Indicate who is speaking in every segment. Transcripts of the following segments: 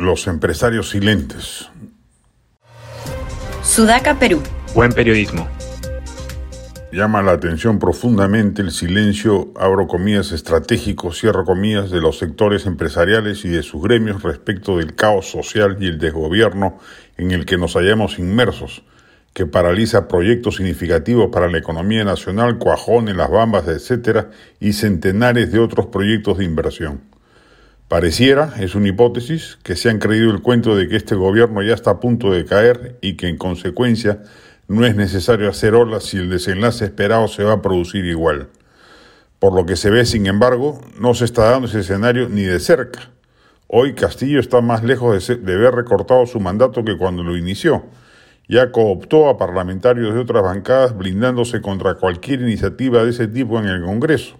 Speaker 1: Los empresarios silentes.
Speaker 2: Sudaca, Perú.
Speaker 3: Buen periodismo.
Speaker 1: Llama la atención profundamente el silencio, abro comillas, estratégico, cierro comillas, de los sectores empresariales y de sus gremios respecto del caos social y el desgobierno en el que nos hallamos inmersos, que paraliza proyectos significativos para la economía nacional, cuajones, las bambas, etcétera, y centenares de otros proyectos de inversión. Pareciera, es una hipótesis, que se han creído el cuento de que este gobierno ya está a punto de caer y que en consecuencia no es necesario hacer olas si el desenlace esperado se va a producir igual. Por lo que se ve, sin embargo, no se está dando ese escenario ni de cerca. Hoy Castillo está más lejos de, de haber recortado su mandato que cuando lo inició. Ya cooptó a parlamentarios de otras bancadas blindándose contra cualquier iniciativa de ese tipo en el Congreso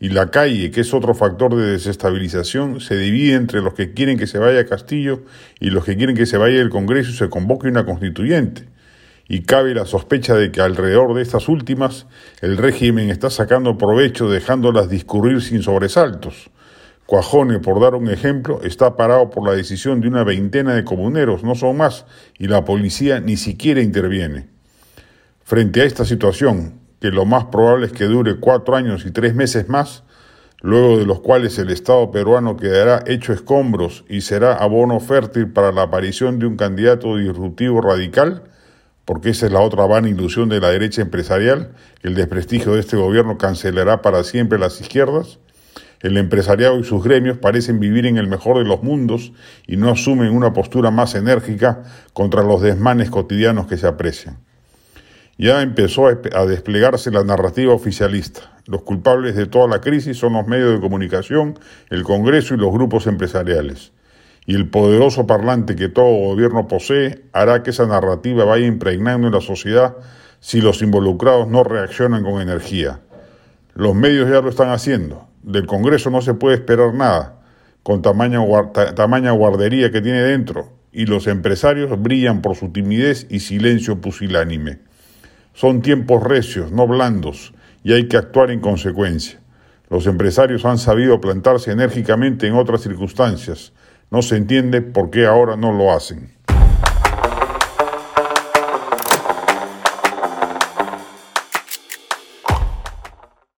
Speaker 1: y la calle, que es otro factor de desestabilización, se divide entre los que quieren que se vaya Castillo y los que quieren que se vaya el Congreso y se convoque una constituyente. Y cabe la sospecha de que alrededor de estas últimas el régimen está sacando provecho dejándolas discurrir sin sobresaltos. Cuajone, por dar un ejemplo, está parado por la decisión de una veintena de comuneros, no son más, y la policía ni siquiera interviene. Frente a esta situación, que lo más probable es que dure cuatro años y tres meses más, luego de los cuales el Estado peruano quedará hecho escombros y será abono fértil para la aparición de un candidato disruptivo radical, porque esa es la otra vana ilusión de la derecha empresarial, el desprestigio de este gobierno cancelará para siempre las izquierdas, el empresariado y sus gremios parecen vivir en el mejor de los mundos y no asumen una postura más enérgica contra los desmanes cotidianos que se aprecian ya empezó a desplegarse la narrativa oficialista. Los culpables de toda la crisis son los medios de comunicación, el Congreso y los grupos empresariales. Y el poderoso parlante que todo gobierno posee hará que esa narrativa vaya impregnando en la sociedad si los involucrados no reaccionan con energía. Los medios ya lo están haciendo. Del Congreso no se puede esperar nada, con tamaña, tamaña guardería que tiene dentro, y los empresarios brillan por su timidez y silencio pusilánime. Son tiempos recios, no blandos, y hay que actuar en consecuencia. Los empresarios han sabido plantarse enérgicamente en otras circunstancias. No se entiende por qué ahora no lo hacen.